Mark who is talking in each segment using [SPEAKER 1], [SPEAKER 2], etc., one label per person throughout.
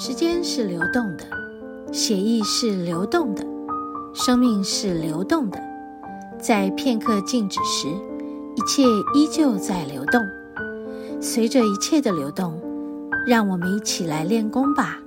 [SPEAKER 1] 时间是流动的，血液是流动的，生命是流动的。在片刻静止时，一切依旧在流动。随着一切的流动，让我们一起来练功吧。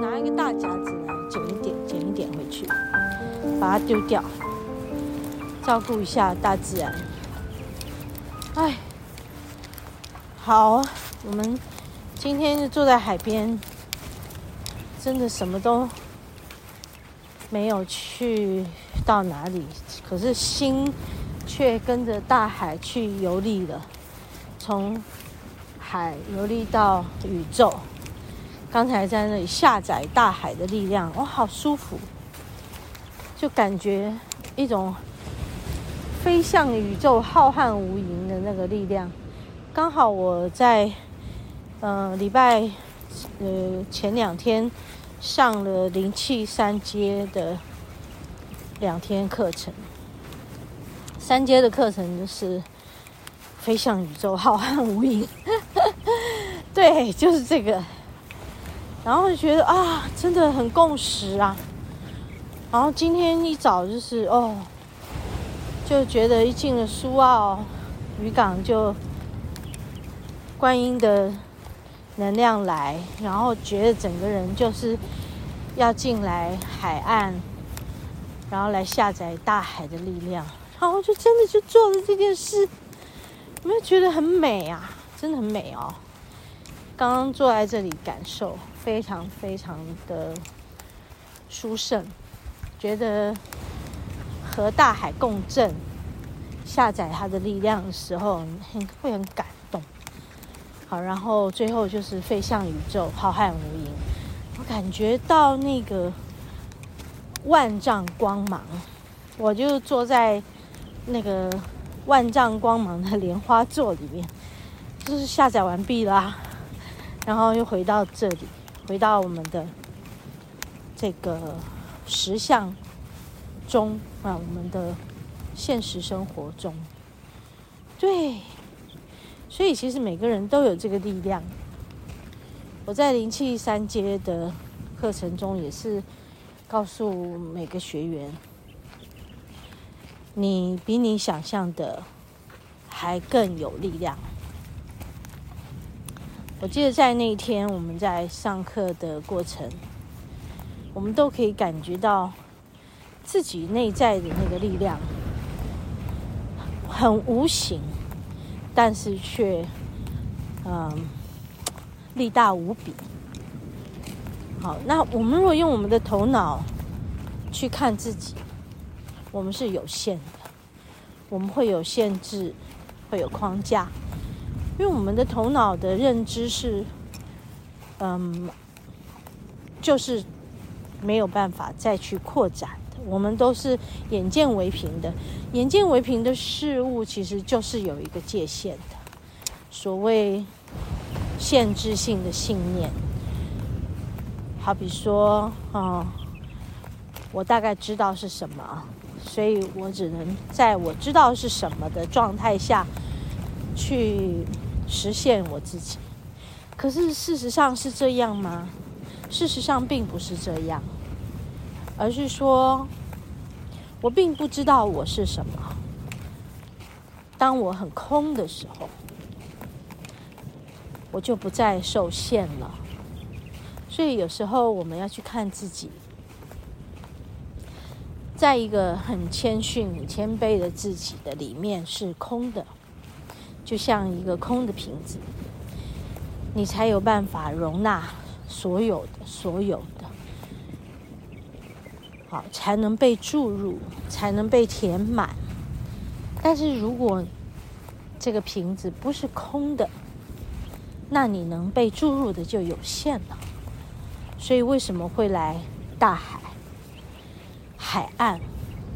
[SPEAKER 2] 拿一个大夹子把它丢掉，照顾一下大自然。哎，好，我们今天就坐在海边，真的什么都没有去到哪里，可是心却跟着大海去游历了，从海游历到宇宙。刚才在那里下载大海的力量，哇，好舒服，就感觉一种飞向宇宙浩瀚无垠的那个力量。刚好我在呃礼拜呃前两天上了灵气三阶的两天课程，三阶的课程就是飞向宇宙浩瀚无垠，对，就是这个。然后就觉得啊，真的很共识啊。然后今天一早就是哦，就觉得一进了苏澳渔港，就观音的能量来，然后觉得整个人就是要进来海岸，然后来下载大海的力量，然后就真的就做了这件事，有没有觉得很美啊？真的很美哦。刚刚坐在这里感受。非常非常的殊胜，觉得和大海共振，下载它的力量的时候，很会很感动。好，然后最后就是飞向宇宙，浩瀚无垠。我感觉到那个万丈光芒，我就坐在那个万丈光芒的莲花座里面，就是下载完毕啦，然后又回到这里。回到我们的这个实相中啊，我们的现实生活中，对，所以其实每个人都有这个力量。我在灵气三阶的课程中也是告诉每个学员，你比你想象的还更有力量。我记得在那一天，我们在上课的过程，我们都可以感觉到自己内在的那个力量，很无形，但是却，嗯，力大无比。好，那我们如果用我们的头脑去看自己，我们是有限的，我们会有限制，会有框架。因为我们的头脑的认知是，嗯，就是没有办法再去扩展的。我们都是眼见为凭的，眼见为凭的事物其实就是有一个界限的。所谓限制性的信念，好比说，嗯，我大概知道是什么，所以我只能在我知道是什么的状态下去。实现我自己，可是事实上是这样吗？事实上并不是这样，而是说，我并不知道我是什么。当我很空的时候，我就不再受限了。所以有时候我们要去看自己，在一个很谦逊、很谦卑的自己的里面是空的。就像一个空的瓶子，你才有办法容纳所有的、所有的，好，才能被注入，才能被填满。但是如果这个瓶子不是空的，那你能被注入的就有限了。所以为什么会来大海、海岸？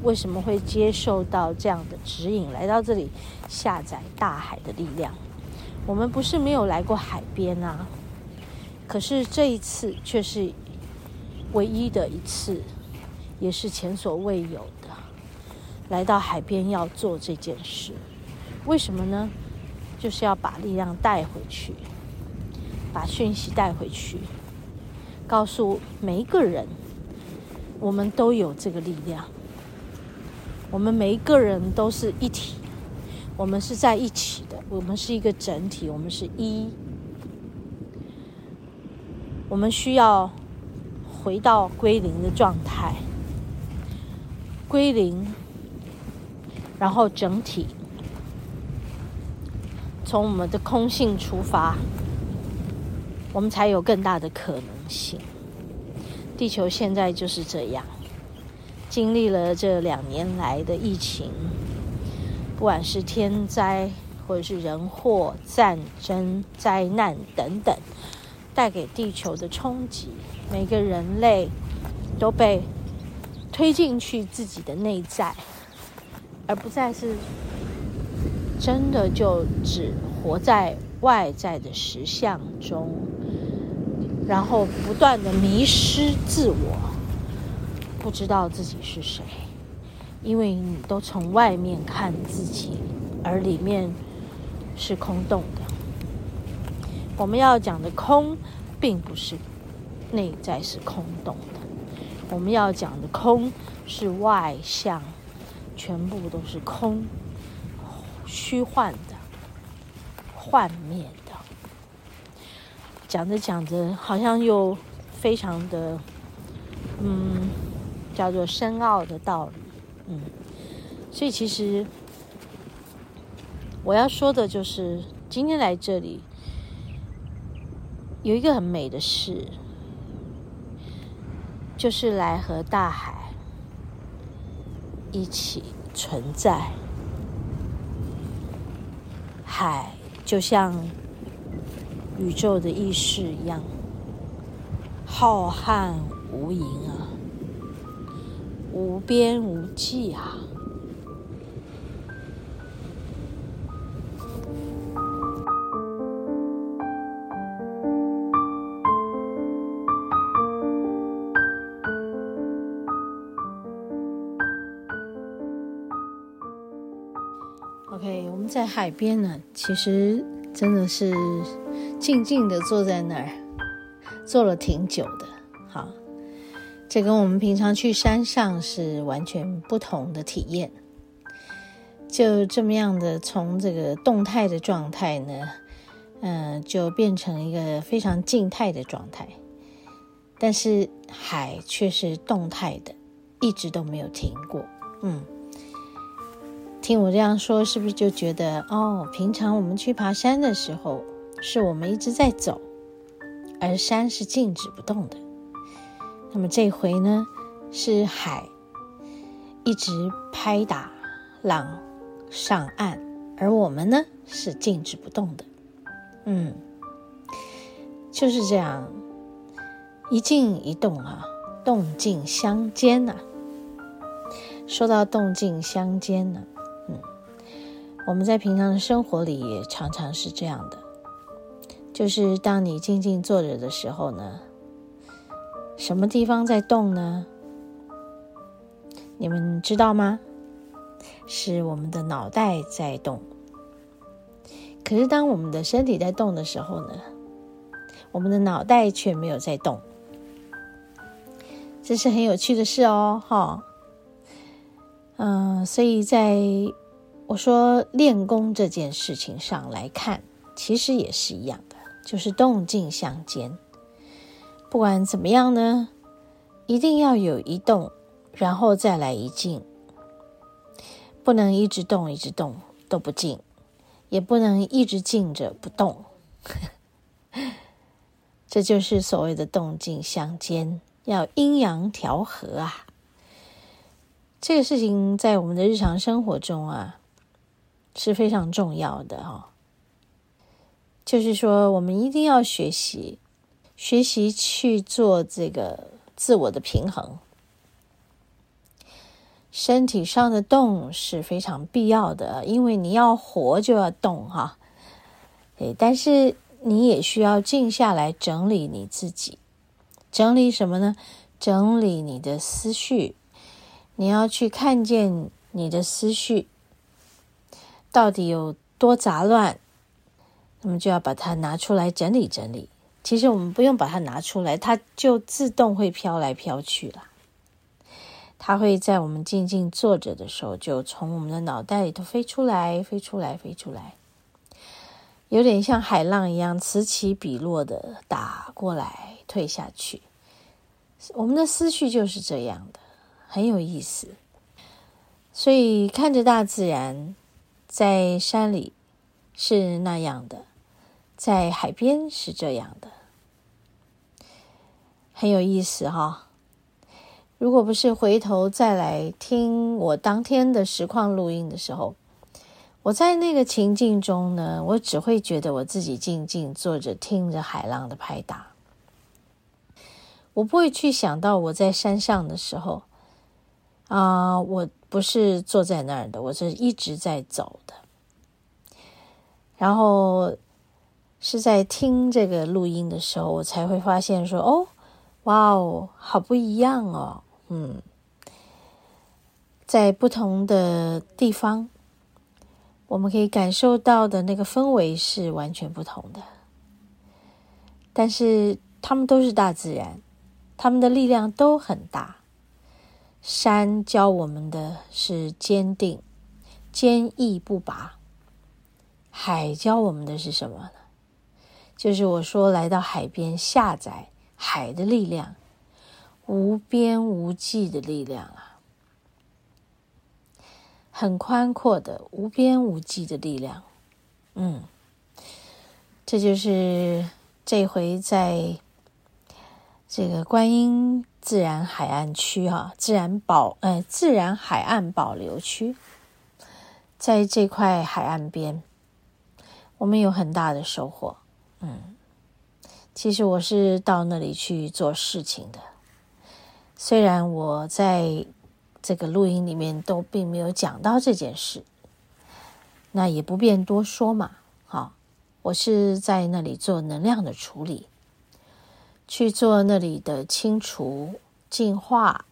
[SPEAKER 2] 为什么会接受到这样的指引，来到这里下载大海的力量？我们不是没有来过海边啊，可是这一次却是唯一的一次，也是前所未有的，来到海边要做这件事。为什么呢？就是要把力量带回去，把讯息带回去，告诉每一个人，我们都有这个力量。我们每一个人都是一体，我们是在一起的，我们是一个整体，我们是一。我们需要回到归零的状态，归零，然后整体。从我们的空性出发，我们才有更大的可能性。地球现在就是这样，经历了这两年来的疫情，不管是天灾或者是人祸、战争、灾难等等，带给地球的冲击，每个人类都被推进去自己的内在，而不再是。真的就只活在外在的实相中，然后不断的迷失自我，不知道自己是谁，因为你都从外面看自己，而里面是空洞的。我们要讲的空，并不是内在是空洞的，我们要讲的空是外向，全部都是空。虚幻的、幻灭的，讲着讲着，好像又非常的，嗯，叫做深奥的道理，嗯，所以其实我要说的就是，今天来这里有一个很美的事，就是来和大海一起存在。海就像宇宙的意识一样，浩瀚无垠啊，无边无际啊。在海边呢，其实真的是静静的坐在那儿，坐了挺久的。好，这跟我们平常去山上是完全不同的体验。就这么样的从这个动态的状态呢，嗯、就变成一个非常静态的状态。但是海却是动态的，一直都没有停过。嗯。听我这样说，是不是就觉得哦？平常我们去爬山的时候，是我们一直在走，而山是静止不动的。那么这回呢，是海一直拍打浪上岸，而我们呢是静止不动的。嗯，就是这样，一静一动啊，动静相间呐。说到动静相间呢。我们在平常的生活里也常常是这样的，就是当你静静坐着的时候呢，什么地方在动呢？你们知道吗？是我们的脑袋在动。可是当我们的身体在动的时候呢，我们的脑袋却没有在动。这是很有趣的事哦，哈。嗯，所以在。我说练功这件事情上来看，其实也是一样的，就是动静相间。不管怎么样呢，一定要有一动，然后再来一静，不能一直动一直动都不静，也不能一直静着不动。这就是所谓的动静相间，要阴阳调和啊。这个事情在我们的日常生活中啊。是非常重要的哈，就是说，我们一定要学习，学习去做这个自我的平衡。身体上的动是非常必要的，因为你要活就要动哈。诶，但是你也需要静下来整理你自己，整理什么呢？整理你的思绪，你要去看见你的思绪到底有多杂乱，那么就要把它拿出来整理整理。其实我们不用把它拿出来，它就自动会飘来飘去了。它会在我们静静坐着的时候，就从我们的脑袋里头飞出来，飞出来，飞出来，有点像海浪一样，此起彼落的打过来，退下去。我们的思绪就是这样的，很有意思。所以看着大自然，在山里是那样的，在海边是这样的，很有意思哈。如果不是回头再来听我当天的实况录音的时候，我在那个情境中呢，我只会觉得我自己静静坐着，听着海浪的拍打。我不会去想到我在山上的时候，啊、我不是坐在那儿的，我是一直在走的。然后是在听这个录音的时候，我才会发现说：“哦，哇哦，好不一样哦。”嗯，在不同的地方，我们可以感受到的那个氛围是完全不同的。但是，他们都是大自然。他们的力量都很大。山教我们的是坚定、坚毅不拔；海教我们的是什么呢？就是我说来到海边下载海的力量，无边无际的力量啊，很宽阔的无边无际的力量。嗯，这就是这回在。这个观音自然海岸区哈，自然保呃自然海岸保留区，在这块海岸边，我们有很大的收获。嗯，其实我是到那里去做事情的，虽然我在这个录音里面都并没有讲到这件事，那也不便多说嘛。好，我是在那里做能量的处理。去做那里的清除、净化，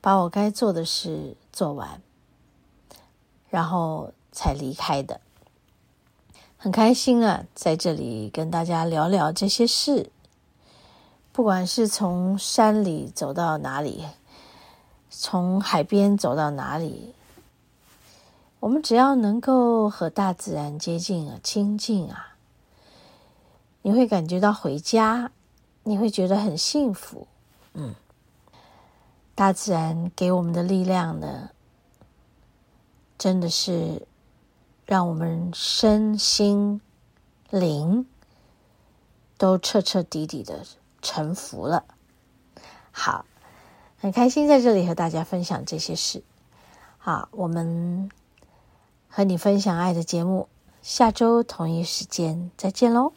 [SPEAKER 2] 把我该做的事做完，然后才离开的。很开心啊，在这里跟大家聊聊这些事。不管是从山里走到哪里，从海边走到哪里，我们只要能够和大自然接近啊，亲近啊。你会感觉到回家，你会觉得很幸福。嗯，大自然给我们的力量呢，真的是让我们身心灵都彻彻底底的臣服了。好，很开心在这里和大家分享这些事。好，我们和你分享爱的节目，下周同一时间再见喽。